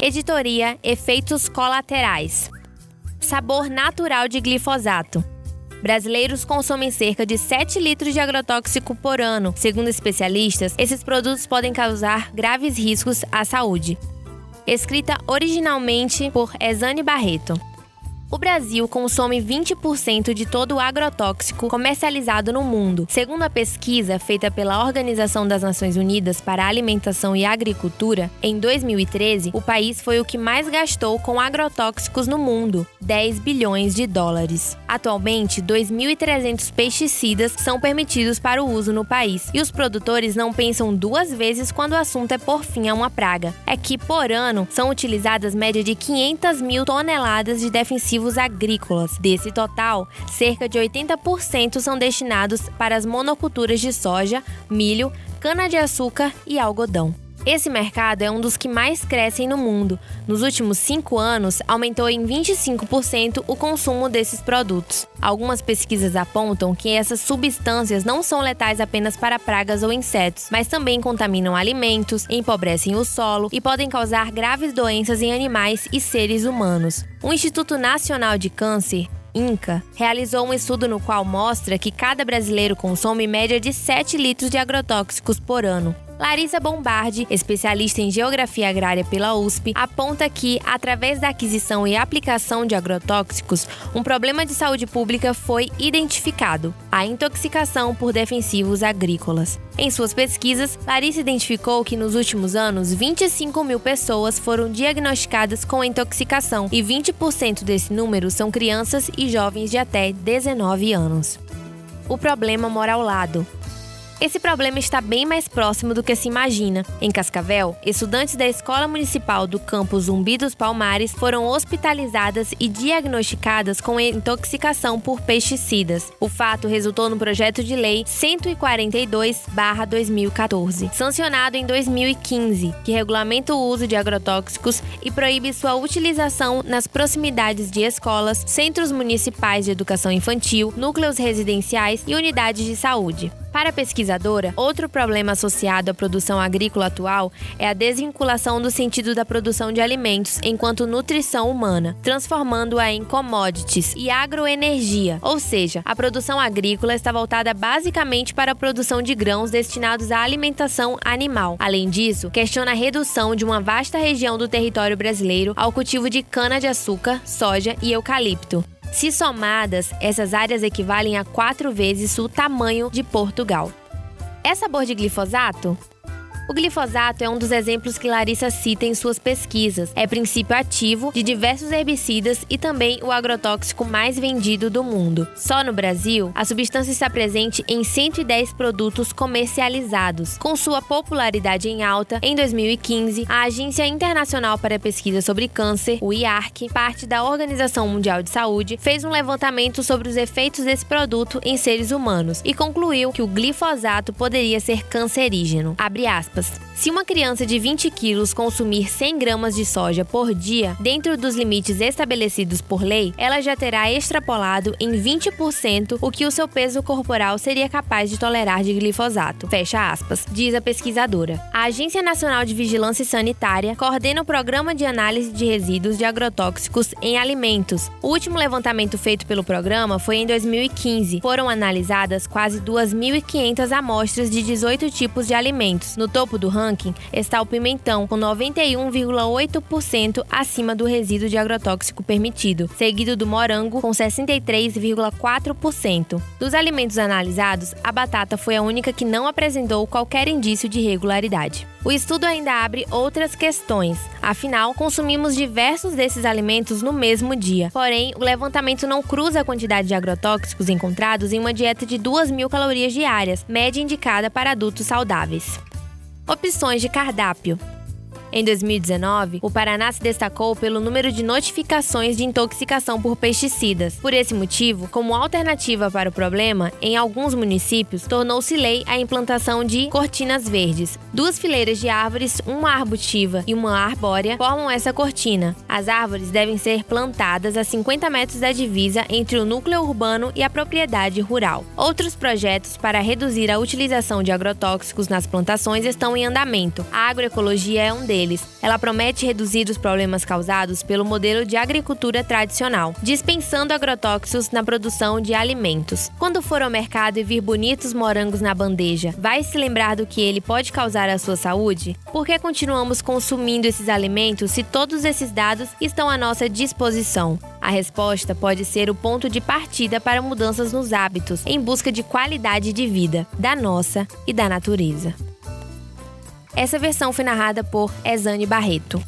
Editoria Efeitos Colaterais. Sabor natural de glifosato. Brasileiros consomem cerca de 7 litros de agrotóxico por ano. Segundo especialistas, esses produtos podem causar graves riscos à saúde. Escrita originalmente por Ezane Barreto. O Brasil consome 20% de todo o agrotóxico comercializado no mundo. Segundo a pesquisa feita pela Organização das Nações Unidas para a Alimentação e Agricultura, em 2013, o país foi o que mais gastou com agrotóxicos no mundo, 10 bilhões de dólares. Atualmente, 2.300 pesticidas são permitidos para o uso no país, e os produtores não pensam duas vezes quando o assunto é por fim a uma praga. É que, por ano, são utilizadas média de 500 mil toneladas de defensivos agrícolas. Desse total, cerca de 80% são destinados para as monoculturas de soja, milho, cana-de-açúcar e algodão. Esse mercado é um dos que mais crescem no mundo. Nos últimos cinco anos, aumentou em 25% o consumo desses produtos. Algumas pesquisas apontam que essas substâncias não são letais apenas para pragas ou insetos, mas também contaminam alimentos, empobrecem o solo e podem causar graves doenças em animais e seres humanos. O Instituto Nacional de Câncer INCA, realizou um estudo no qual mostra que cada brasileiro consome média de 7 litros de agrotóxicos por ano. Larissa Bombardi, especialista em geografia agrária pela USP, aponta que, através da aquisição e aplicação de agrotóxicos, um problema de saúde pública foi identificado: a intoxicação por defensivos agrícolas. Em suas pesquisas, Larissa identificou que nos últimos anos, 25 mil pessoas foram diagnosticadas com intoxicação e 20% desse número são crianças e jovens de até 19 anos. O problema mora ao lado. Esse problema está bem mais próximo do que se imagina. Em Cascavel, estudantes da Escola Municipal do campus Zumbi dos Palmares foram hospitalizadas e diagnosticadas com intoxicação por pesticidas. O fato resultou no projeto de lei 142/2014, sancionado em 2015, que regulamenta o uso de agrotóxicos e proíbe sua utilização nas proximidades de escolas, centros municipais de educação infantil, núcleos residenciais e unidades de saúde. Para a pesquisadora, outro problema associado à produção agrícola atual é a desvinculação do sentido da produção de alimentos enquanto nutrição humana, transformando-a em commodities e agroenergia, ou seja, a produção agrícola está voltada basicamente para a produção de grãos destinados à alimentação animal. Além disso, questiona a redução de uma vasta região do território brasileiro ao cultivo de cana-de-açúcar, soja e eucalipto. Se somadas, essas áreas equivalem a quatro vezes o tamanho de Portugal. É sabor de glifosato? O glifosato é um dos exemplos que Larissa cita em suas pesquisas. É princípio ativo de diversos herbicidas e também o agrotóxico mais vendido do mundo. Só no Brasil, a substância está presente em 110 produtos comercializados. Com sua popularidade em alta, em 2015, a Agência Internacional para a Pesquisa sobre Câncer, o IARC, parte da Organização Mundial de Saúde, fez um levantamento sobre os efeitos desse produto em seres humanos e concluiu que o glifosato poderia ser cancerígeno. Abre aspas aspas. Se uma criança de 20 quilos consumir 100 gramas de soja por dia, dentro dos limites estabelecidos por lei, ela já terá extrapolado em 20% o que o seu peso corporal seria capaz de tolerar de glifosato. Fecha aspas, diz a pesquisadora. A Agência Nacional de Vigilância Sanitária coordena o programa de análise de resíduos de agrotóxicos em alimentos. O último levantamento feito pelo programa foi em 2015. Foram analisadas quase 2.500 amostras de 18 tipos de alimentos. No topo do ranking está o pimentão, com 91,8% acima do resíduo de agrotóxico permitido, seguido do morango, com 63,4%. Dos alimentos analisados, a batata foi a única que não apresentou qualquer indício de irregularidade. O estudo ainda abre outras questões. Afinal, consumimos diversos desses alimentos no mesmo dia. Porém, o levantamento não cruza a quantidade de agrotóxicos encontrados em uma dieta de 2 mil calorias diárias, média indicada para adultos saudáveis. Opções de cardápio. Em 2019, o Paraná se destacou pelo número de notificações de intoxicação por pesticidas. Por esse motivo, como alternativa para o problema, em alguns municípios tornou-se lei a implantação de cortinas verdes. Duas fileiras de árvores, uma arbutiva e uma arbórea, formam essa cortina. As árvores devem ser plantadas a 50 metros da divisa entre o núcleo urbano e a propriedade rural. Outros projetos para reduzir a utilização de agrotóxicos nas plantações estão em andamento. A agroecologia é um deles deles, ela promete reduzir os problemas causados pelo modelo de agricultura tradicional, dispensando agrotóxicos na produção de alimentos. Quando for ao mercado e vir bonitos morangos na bandeja, vai se lembrar do que ele pode causar à sua saúde? Por que continuamos consumindo esses alimentos se todos esses dados estão à nossa disposição? A resposta pode ser o ponto de partida para mudanças nos hábitos, em busca de qualidade de vida, da nossa e da natureza. Essa versão foi narrada por Ezane Barreto.